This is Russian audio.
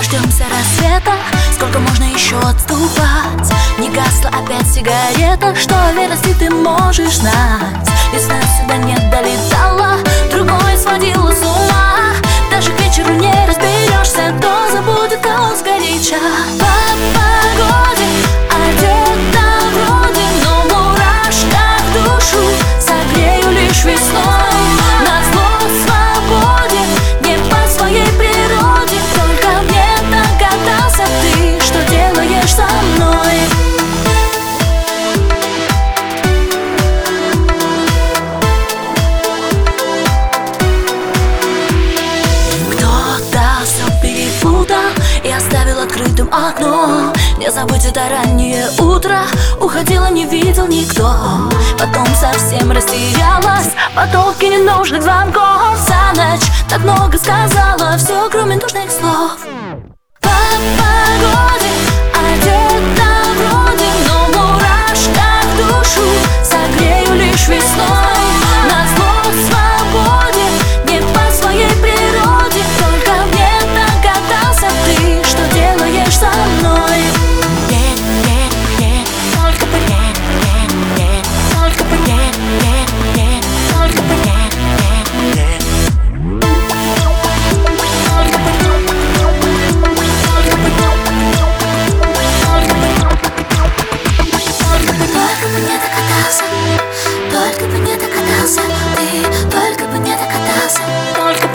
дождемся рассвета Сколько можно еще отступать? Не гасла опять сигарета Что верности открытым окно Не забудь это раннее утро. Уходила, не видел никто. Потом совсем растерялась. Потоки ненужных звонков. За ночь так много сказала. Все, кроме нужных слов